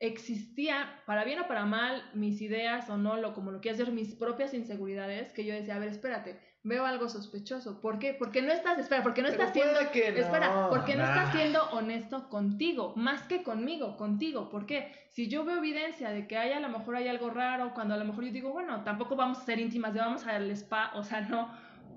existía, para bien o para mal, mis ideas o no, lo como lo quieras hacer, mis propias inseguridades, que yo decía, a ver, espérate, veo algo sospechoso. ¿Por qué? Porque no estás, espera, porque no Pero estás siendo, puede que no, espera, porque no estás nah. siendo honesto contigo, más que conmigo, contigo. ¿Por qué? Si yo veo evidencia de que hay a lo mejor hay algo raro, cuando a lo mejor yo digo, bueno, tampoco vamos a ser íntimas, de vamos al spa, o sea, no.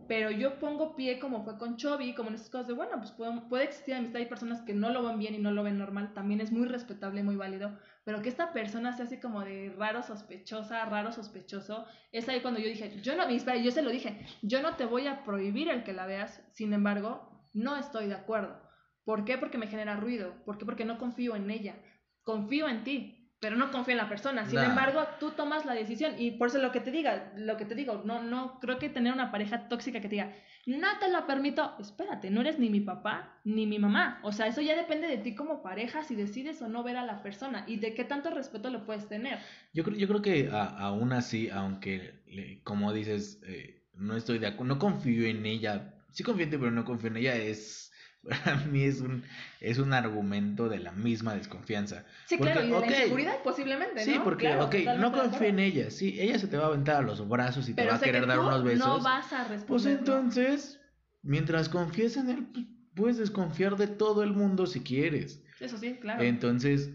Pero yo pongo pie como fue con Chovy, como en estas cosas de, bueno, pues puede, existir amistad, hay personas que no lo ven bien y no lo ven normal, también es muy respetable, muy válido, pero que esta persona se hace como de raro sospechosa, raro sospechoso, es ahí cuando yo dije, yo no, yo se lo dije, yo no te voy a prohibir el que la veas, sin embargo, no estoy de acuerdo. ¿Por qué? Porque me genera ruido, ¿por qué? Porque no confío en ella, confío en ti, pero no confío en la persona. Sin Nah. embargo, tú tomas la decisión y por eso lo que te diga, lo que te digo, no, no creo que tener una pareja tóxica que te diga, no te lo permito, espérate, no eres ni mi papá ni mi mamá. O sea, eso ya depende de ti como pareja si decides o no ver a la persona y de qué tanto respeto lo puedes tener. Yo creo, yo creo que a- aún así, aunque, le- como dices, eh, no estoy de acuerdo, no confío en ella, sí confío en ti, pero no confío en ella, es, para mí es un, es un argumento de la misma desconfianza. Sí, Porque, claro, y de ok, la inseguridad posiblemente, Sí, porque, Claro, ok, no confío en ella, sí, ella se te va a aventar a los brazos y te va a querer que dar unos besos. no vas a responder. Pues entonces, mientras confíes en él, pues, puedes desconfiar de todo el mundo si quieres. Eso sí, claro. Entonces,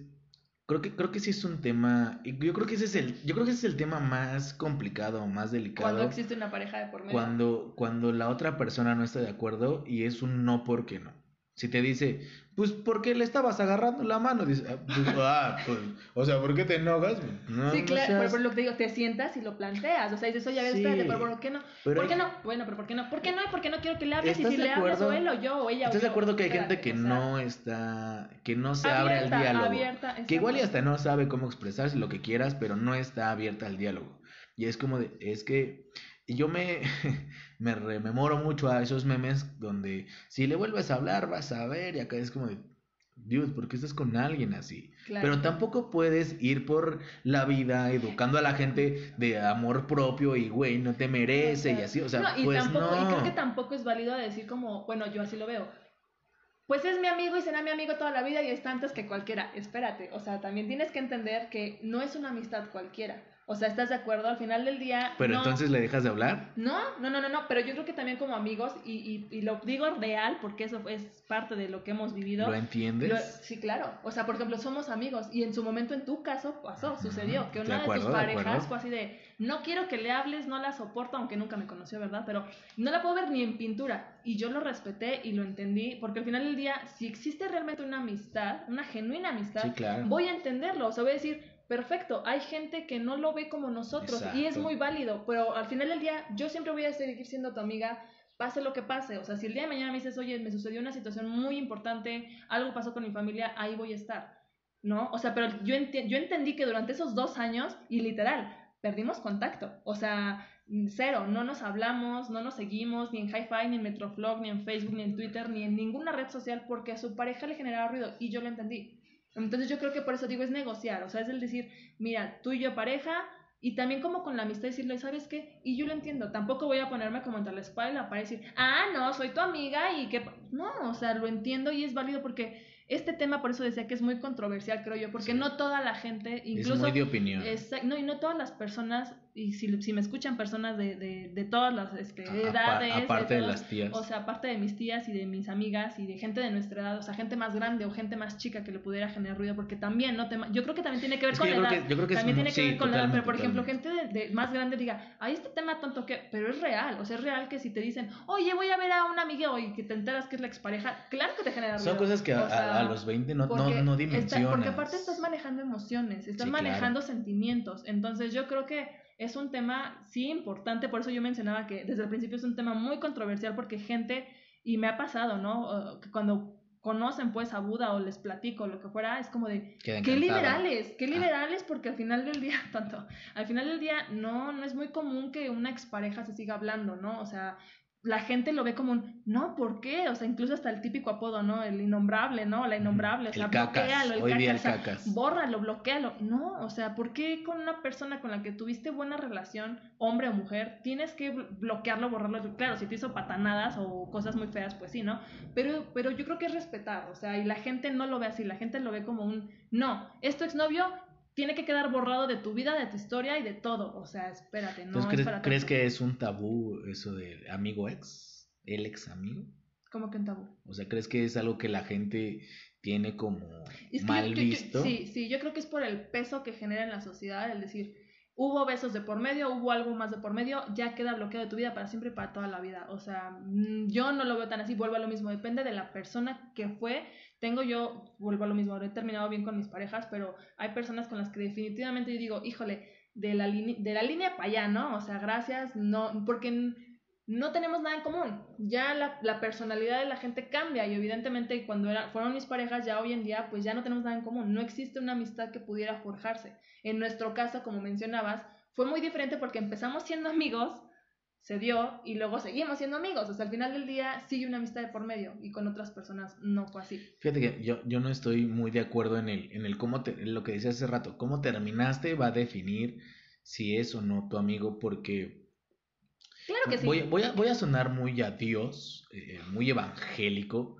creo que creo que sí es un tema, yo creo que ese es el yo creo que ese es el tema más complicado, más delicado Cuando existe una pareja de por medio. cuando cuando la otra persona no está de acuerdo y es un no porque no. Si te dice, pues porque le estabas agarrando la mano, dices, ah, pues, ah, pues, o sea, ¿por qué te enojas? No, sí, no claro, seas- por, por lo que te digo, te sientas y lo planteas. O sea, dices, oye, a ver, Sí, espérate, pero ¿por qué no? pero ¿Por qué no? Bueno, pero ¿por qué no? ¿Por qué no? ¿Por qué no quiero que le hables? Y ¿Estás si de le hablas, o él o yo, o ella o ¿Estás de yo, acuerdo que hay gente que o sea, no está, que no se abre al diálogo? abierta, que igual y hasta no sabe cómo expresarse lo que quieras, pero no está abierta al diálogo. Y es como de, es que yo me, me rememoro mucho a esos memes donde si le vuelves a hablar vas a ver y acá es como de, Dios, ¿por qué estás con alguien así? Claro. Pero tampoco puedes ir por la vida educando a la gente de amor propio y güey, no te merece y así, o sea, no, y pues tampoco, y no. creo que tampoco es válido decir como, bueno, yo así lo veo. Pues es mi amigo y será mi amigo toda la vida y está antes que cualquiera. Espérate, o sea, también tienes que entender que no es una amistad cualquiera. O sea, ¿estás de acuerdo? Al final del día. Pero no- entonces le dejas de hablar. No, no, no, no, no. Pero yo creo que también como amigos, y, y, y lo digo real porque eso es parte de lo que hemos vivido. ¿Lo entiendes? Lo- sí, claro. O sea, por ejemplo, somos amigos y en su momento en tu caso pasó, sucedió, que una de, acuerdo, tus parejas fue así de, no quiero que le hables, no la soporto, aunque nunca me conoció, ¿verdad? Pero no la puedo ver ni en pintura. Y yo lo respeté y lo entendí, porque al final del día, si existe realmente una amistad, una genuina amistad, Sí, claro. voy a entenderlo. O sea, voy a decir, perfecto, hay gente que no lo ve como nosotros y es muy válido, pero al final del día, yo siempre voy a seguir siendo tu amiga pase lo que pase. O sea, si el día de mañana me dices, oye, me sucedió una situación muy importante, algo pasó con mi familia, ahí voy a estar. ¿No? O sea, pero yo, entendí que durante esos dos años, y literal, perdimos contacto. O sea, cero, no nos hablamos, no nos seguimos, ni en Hi-Fi, ni en Metroflog, ni en Facebook, ni en Twitter, ni en ninguna red social, porque a su pareja le generaba ruido, y yo lo entendí. Entonces yo creo que por eso digo, es negociar, o sea, es el decir, mira, tú y yo pareja, y también como con la amistad decirle, ¿sabes qué? Y yo lo entiendo, tampoco voy a ponerme como entre la pared y decir, ah, no, soy tu amiga y que... No, o sea, lo entiendo y es válido porque este tema, por eso decía que es muy controversial, creo yo, porque Sí. no toda la gente, incluso... es muy de opinión. Exacto, no, y no todas las personas, y si, si me escuchan personas de, de, de todas las este, A- edades, aparte de todos- las tías. o sea, aparte de mis tías y de mis amigas y de gente de nuestra edad, o sea, gente más grande o gente más chica que le pudiera generar ruido, porque también, ¿no? Te- yo creo que también tiene que ver Es con que la yo creo edad. que- yo creo que también tiene que ver con la edad, pero por ejemplo, gente de, más grande diga, ay, este tema tonto que, pero es real, o sea, es real que si te dicen, oye, voy a ver a un amigo y que te enteras que es la expareja, claro que te genera ruido. Son cosas que a, O sea, a- a los 20 no, no, no está- dimensionas. porque aparte estás manejando emociones, estás Sí, claro. manejando sentimientos. Entonces yo creo que es un tema, sí, importante. Por eso yo mencionaba que desde el principio es un tema muy controversial porque gente, y me ha pasado, ¿no? Uh, que cuando conocen pues a Buda o les platico lo que fuera, es como de, Queda qué liberales, qué Ah. liberales porque al final del día, tanto, al final del día no, no es muy común que una expareja se siga hablando, ¿no? O sea, la gente lo ve como un, no, ¿por qué? O sea, incluso hasta el típico apodo, ¿no? El innombrable, ¿no? La innombrable, o sea, El cacas. bloquéalo, el Hoy día el cacas, o sea, cacas. bórralo, bloquealo. No, o sea, ¿por qué con una persona con la que tuviste buena relación, hombre o mujer, tienes que blo- bloquearlo, borrarlo? Claro, si te hizo patanadas o cosas muy feas, pues sí, ¿no? Pero, pero yo creo que es respetar, o sea, y la gente no lo ve así, la gente lo ve como un, no, es tu exnovio, tiene que quedar borrado de tu vida, de tu historia y de todo. O sea, espérate, no Entonces, es ¿crees, ¿crees que es un tabú eso de amigo ex? ¿El ex amigo? Como que un tabú. O sea, ¿crees que es algo que la gente tiene como Es que mal yo- yo- yo- visto? sí, sí, yo creo que es por el peso que genera en la sociedad, el decir, hubo besos de por medio, hubo algo más de por medio, ya queda bloqueado de tu vida para siempre y para toda la vida. O sea, mm, yo no lo veo tan así, vuelvo a lo mismo, depende de la persona que fue. Tengo yo, vuelvo a lo mismo, he terminado bien con mis parejas, pero hay personas con las que definitivamente yo digo, híjole, de la, de la línea para allá, ¿no? O sea, gracias, no, porque no tenemos nada en común. Ya la, personalidad de la gente cambia y evidentemente cuando era, fueron mis parejas, ya hoy en día, pues ya no tenemos nada en común. No existe una amistad que pudiera forjarse. En nuestro caso, como mencionabas, fue muy diferente porque empezamos siendo amigos, se dio y luego seguimos siendo amigos. O sea, al final del día sigue una amistad de por medio y con otras personas no fue así. Fíjate que yo, yo no estoy muy de acuerdo en el, en el cómo en lo que decías hace rato, cómo terminaste va a definir si es o no tu amigo, porque Claro que sí. voy, voy, a, voy a sonar muy a Dios, eh, muy evangélico,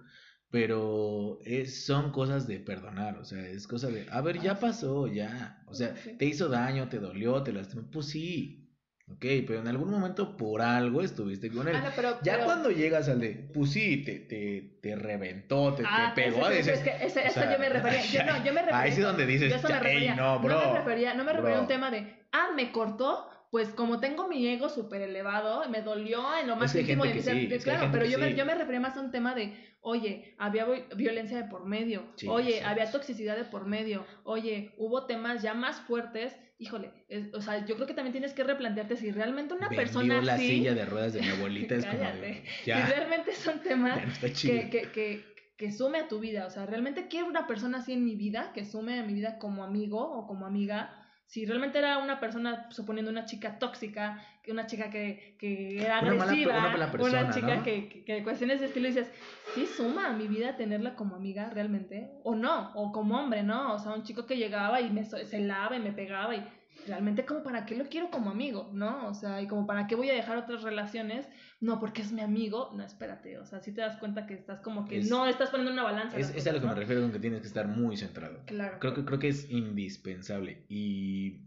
pero es, son cosas de perdonar, o sea, es cosa de, a ver, ya Ah, pasó, ya, o sea, te hizo daño, te dolió, te lastimó, pues sí, ok, pero en algún momento por algo estuviste con él. Ah, no, pero- Ya pero- cuando llegas al de, pues sí, te, te, te reventó, te, Ah, te pegó, dices, es que ese- o eso sea, yo me refería. Yo, no, yo me refería. ahí sí donde dices, eso me ya, ey, refería. no, bro, me refería, no me refería a un bro. tema de, ah, me cortó, pues como tengo mi ego súper elevado, me dolió en lo más que íntimo que sí, de- claro, pero yo, me, yo me refería más a un tema de, oye, había vi- violencia de por medio, Sí, oye, había toxicidad de por medio, oye, hubo temas ya más fuertes. Híjole, es- o sea, yo creo que también tienes que replantearte si realmente una Vendió persona la así, silla de ruedas de mi abuelita, es como de, Cállate. ya, si realmente son temas que, que, que, que sume a tu vida. O sea, realmente quiero una persona así en mi vida, que sume a mi vida como amigo o como amiga. Si realmente era una persona, suponiendo una chica tóxica, que una chica que, que era Una mala- agresiva, una chica ¿no? que, que, que cuestiones de estilo dices, ¿sí suma a mi vida tenerla como amiga realmente? O no, o como hombre, ¿no? O sea, un chico que llegaba y me so- celaba y me pegaba y realmente como para qué lo quiero como amigo, ¿no? O sea, y como para qué voy a dejar otras relaciones, no, porque es mi amigo, no, espérate, o sea, si te das cuenta que estás como que Es- no estás poniendo una balanza. Es, las es a lo cosas, que me ¿no? refiero con que tienes que estar muy centrado. Claro. Creo que, creo que es indispensable. Y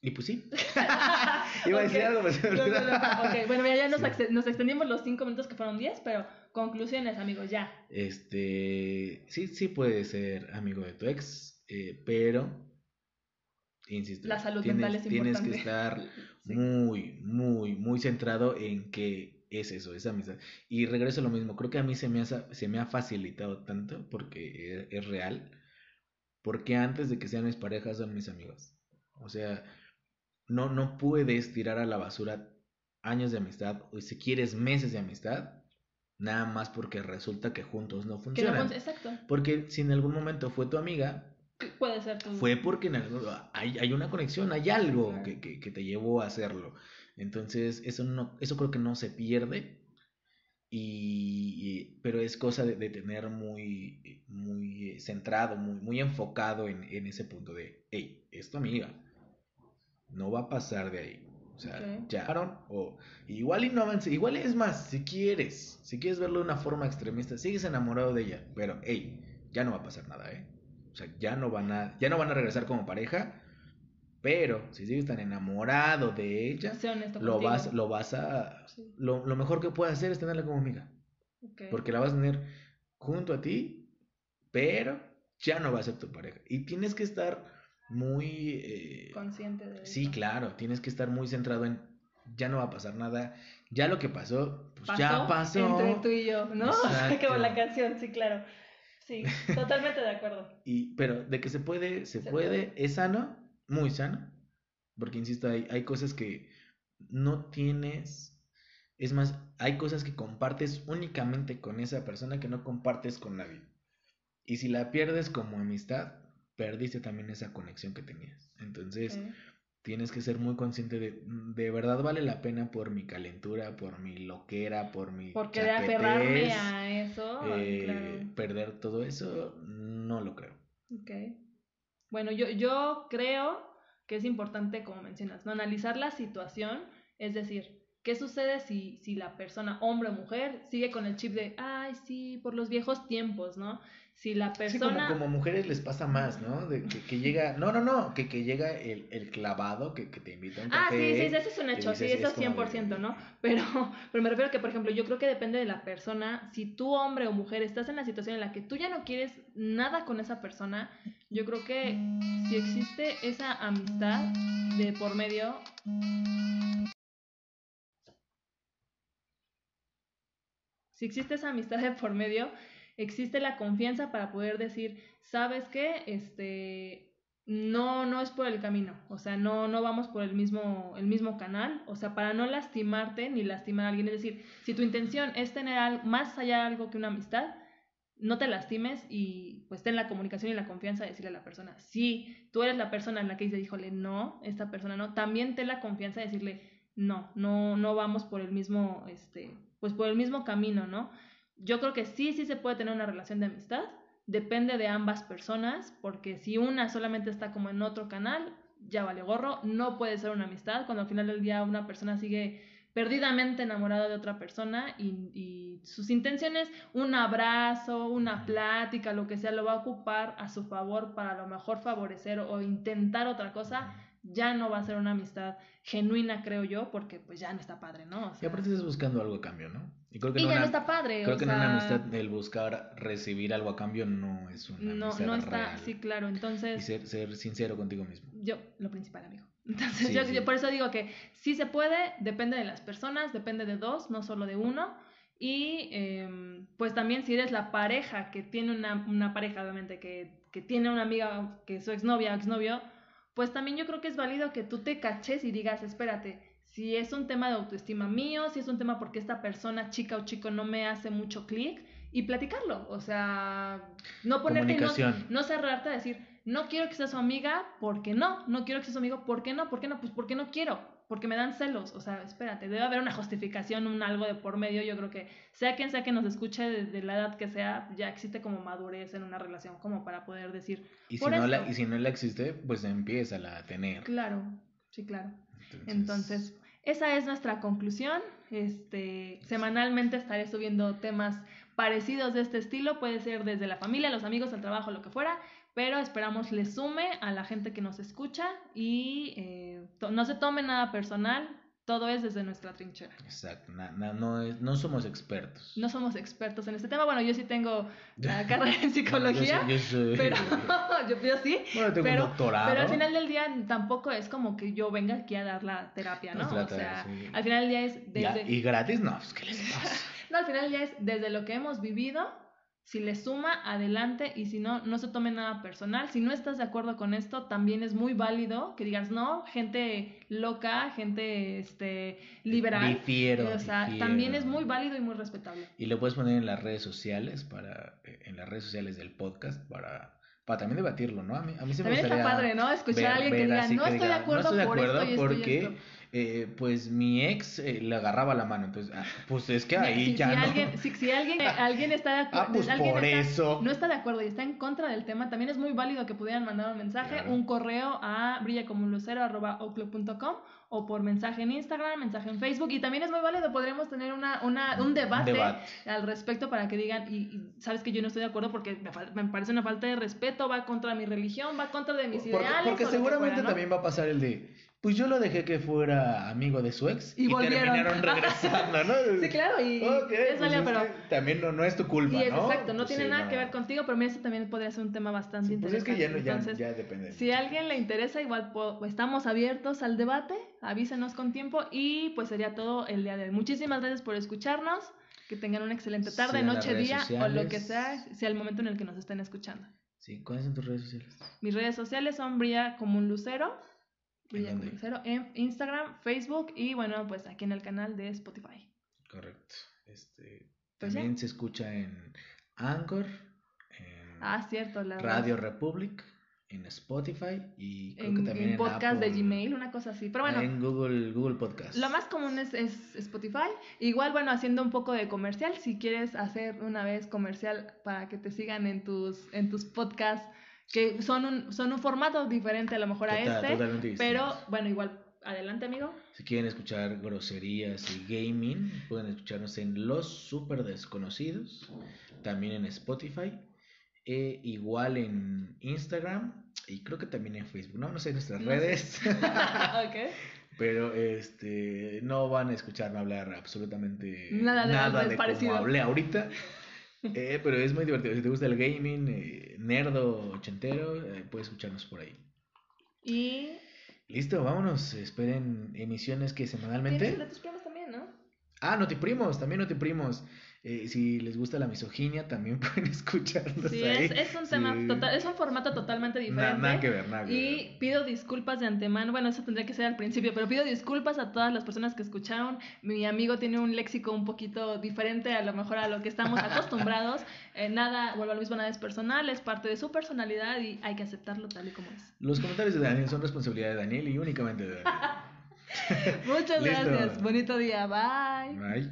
Y pues sí. Iba a decir algo, me No, no, olvidó. no, ok, bueno, mira, ya nos, Sí. nos extendimos los cinco minutos que fueron diez, pero conclusiones, amigos, ya. Este, sí, sí puede ser amigo de tu ex, eh, pero, insisto, La salud tienes, mental es tienes que importante. estar Sí. muy, muy, muy centrado en que es eso, esa amistad. Y regreso a lo mismo, creo que a mí se me ha, se me ha facilitado tanto porque es, es real, porque antes de que sean mis parejas son mis amigos. O sea, no, no puedes tirar a la basura años de amistad, o si quieres meses de amistad, nada más porque resulta que juntos no no funcionan. fun- exacto. Porque si en algún momento fue tu amiga, Puede ser fue porque en algún- hay, hay una conexión, hay algo Claro. que, que, que te llevó a hacerlo. Entonces, eso no, eso creo que no se pierde. Y, y- pero es cosa de, de tener muy, muy centrado, muy, muy enfocado en, en ese punto de, hey, es tu amiga. No va a pasar de ahí. O sea, Ok. ya o igual y no avance, igual es más, si quieres, si quieres verlo de una forma extremista, sigues enamorado de ella, pero hey, ya no va a pasar nada, ¿eh? O sea, ya no van a, ya no van a regresar como pareja, pero si sigues tan enamorado de ella, lo vas, lo vas a, Sí, lo, lo mejor que puedes hacer es tenerla como amiga, porque la vas a tener junto a ti, pero ya no va a ser tu pareja. Y tienes que estar muy... eh, Consciente de Sí, eso. claro, tienes que estar muy centrado en ya no va a pasar nada, ya lo que pasó, pues Pasó ya pasó. Entre tú y yo, ¿no? Como la canción, sí, claro. Sí, totalmente de acuerdo. Y, pero de que se puede, se, Se puede, es sano, muy sano, porque insisto, hay, hay cosas que no tienes, es más, hay cosas que compartes únicamente con esa persona que no compartes con nadie. Y si la pierdes como amistad, perdiste también esa conexión que tenías. Entonces. Tienes que ser muy consciente de, "Mm, de verdad vale la pena por mi calentura, por mi loquera, por mi Porque de aferrarme a eso, eh, claro. perder todo eso, no lo creo. Ok. Bueno, yo, yo creo que es importante, como mencionas, ¿no? analizar la situación, es decir, ¿qué sucede si, si la persona, hombre o mujer, sigue con el chip de, ay, sí, por los viejos tiempos, ¿no? Si la Sí, como, persona... como mujeres les pasa más, ¿no? De que, que llega, no, no, no, que, que llega el, el clavado que, que te invita a un Ah, sí, café. sí, sí, eso es un hecho, sí, dices, eso es como 100%, de- ¿no? Pero, pero me refiero a que, por ejemplo, yo creo que depende de la persona. Si tú, hombre o mujer, estás en la situación en la que tú ya no quieres nada con esa persona, yo creo que si existe esa amistad de por medio... Si existe esa amistad de por medio, existe la confianza para poder decir, ¿sabes qué? Este, no, no es por el camino, o sea, no, no vamos por el mismo, el mismo canal, o sea, para no lastimarte ni lastimar a alguien, es decir, si tu intención es tener al- más allá de algo que una amistad, no te lastimes y pues ten la comunicación y la confianza de decirle a la persona, si tú eres la persona en la que dice, híjole, no, esta persona no, también ten la confianza de decirle, no, no, no vamos por el mismo, este, pues por el mismo camino, ¿no? Yo creo que sí, sí se puede tener una relación de amistad, depende de ambas personas, porque si una solamente está como en otro canal, ya vale gorro, no puede ser una amistad, cuando al final del día una persona sigue perdidamente enamorada de otra persona y, y sus intenciones, un abrazo, una plática, lo que sea, lo va a ocupar a su favor para a lo mejor favorecer o intentar otra cosa, ya no va a ser una amistad genuina, creo yo, porque pues ya no está padre, ¿no? O Y sea, aparte estás buscando algo a cambio, ¿no? Y creo que y en ya una, no está padre, creo o que en sea, una amistad el buscar recibir algo a cambio no es una no, amistad no está, real. sí, claro, Y entonces ser, ser sincero contigo mismo. yo, lo principal, amigo. Entonces, Sí, yo, sí. yo por eso digo que sí se puede, depende de las personas, depende de dos, no solo de uno. Y em, pues también si eres la pareja que tiene una, una pareja, obviamente, que, que tiene una amiga que es su exnovia o exnovio, pues también yo creo que es válido que tú te caches y digas, espérate, si es un tema de autoestima mío, si es un tema porque esta persona, chica o chico, no me hace mucho clic, y platicarlo. O sea, no ponerte no, no cerrarte a decir, no quiero que sea su amiga, porque no, no quiero que sea su amigo, ¿por qué no? ¿Por qué no? Pues porque no quiero, porque me dan celos. O sea, espérate, debe haber una justificación, un algo de por medio. Yo creo que sea quien sea que nos escuche de, de la edad que sea, ya existe como madurez en una relación como para poder decir, Y si, por no la, y si no la existe, pues empieza a tener. claro, sí, claro. Entonces, Entonces, esa es nuestra conclusión. Este, semanalmente estaré subiendo temas parecidos de este estilo, puede ser desde la familia, los amigos, el trabajo, lo que fuera, pero esperamos le sume a la gente que nos escucha y eh, no se tome nada personal, todo es desde nuestra trinchera. Exacto, no, es- no somos expertos. No somos expertos en este tema, bueno, yo sí tengo la carrera en psicología, Yo soy- yo soy- pero yo, yo sí, Bueno, tengo pero, un doctorado. pero al final del día tampoco es como que yo venga aquí a dar la terapia, ¿no? No O sea, sí. al final del día es Ya, desde... y gratis, no, pues, ¿qué les pasa? No, al final del día es desde lo que hemos vivido, si le suma, adelante, y si no, no se tome nada personal. Si no estás de acuerdo con esto, también es muy válido que digas, no, gente loca, gente este, liberal. Difiero, o sea, difiero. también es muy válido y muy respetable. Y lo puedes poner en las redes sociales para eh, en las redes sociales del podcast para para también debatirlo, ¿no? A mí, a mí se me También está padre, ¿no? Escuchar a alguien que diga, no que estoy diga, no estoy de por acuerdo esto y esto y porque esto". Eh, pues mi ex eh, le agarraba la mano, entonces ah, pues es que ahí si, ya si no. alguien, si, si alguien, alguien está de acuerdo, Ah, pues alguien por está- eso. no está de acuerdo y está en contra del tema, también es muy válido que pudieran mandar un mensaje, Claro. un correo a brillacomunlucero.com o por mensaje en Instagram, mensaje en Facebook y también es muy válido, podremos tener una, una, un debate, debate. al respecto para que digan, y, y sabes que yo no estoy de acuerdo porque me, me parece una falta de respeto, va contra mi religión, va contra de mis Porque, ideales. porque seguramente fuera, ¿no? también va a pasar el de pues yo lo dejé que fuera amigo de su ex Y volvieron. terminaron regresando, ¿no? Sí, claro, y Ok, es pues es pero... que también no, no es tu culpa, Y es ¿no? exacto, no Pues tiene sí, nada no. que ver contigo, pero mira, eso también podría ser un tema bastante Sí, pues interesante. es que ya, no, ya, Entonces, ya depende. si a alguien le interesa, igual estamos abiertos al debate, avísenos con tiempo y pues sería todo el día de hoy. Muchísimas gracias por escucharnos, que tengan una excelente tarde, noche, día o lo que sea, sea el momento en el que nos estén escuchando. Sí, ¿cuáles son tus redes sociales? Mis redes sociales son Bria como un lucero, ¿En como Instagram, Facebook y bueno, pues aquí en el canal de Spotify. Correcto. Este, Pues ya. también se escucha en Anchor, en Ah, cierto, la Radio Republic, en Spotify y creo en, que también en en, podcast de Gmail, una cosa así. Pero bueno, en Google, Google Podcast. Lo más común es, es Spotify. Igual, bueno, haciendo un poco de comercial, si quieres hacer una vez comercial para que te sigan en tus, en tus podcasts, que son un, son un formato diferente a lo mejor a este, totalmente pero distintos. bueno, igual, adelante amigo. Si quieren escuchar groserías y gaming, pueden escucharnos en Los Super Desconocidos, también en Spotify, e igual en Instagram y creo que también en Facebook. No, no sé nuestras No sé. redes, ok. pero este no van a escucharme hablar absolutamente Nada de algo de parecido. como hablé ahorita. Eh, pero es muy divertido. Si te gusta el gaming, eh, nerdo, ochentero, eh, puedes escucharnos por ahí. Y... Listo, vámonos. Esperen emisiones que semanalmente. Tienes el de tus primos también, ¿no? Ah, Notiprimos, también Notiprimos. Eh, si les gusta la misoginia, también pueden escucharlos Sí, ahí. es, es un tema Sí. total, es un formato totalmente diferente. nada que ver, nada que Y ver. pido disculpas de antemano, bueno, eso tendría que ser al principio, pero pido disculpas a todas las personas que escucharon. Mi amigo tiene un léxico un poquito diferente a lo mejor a lo que estamos acostumbrados. Eh, nada, vuelvo a lo mismo, nada es personal, es parte de su personalidad y hay que aceptarlo tal y como es. Los comentarios de Daniel son responsabilidad de Daniel y únicamente de Daniel. Muchas Listo. gracias, bonito día, bye. Bye.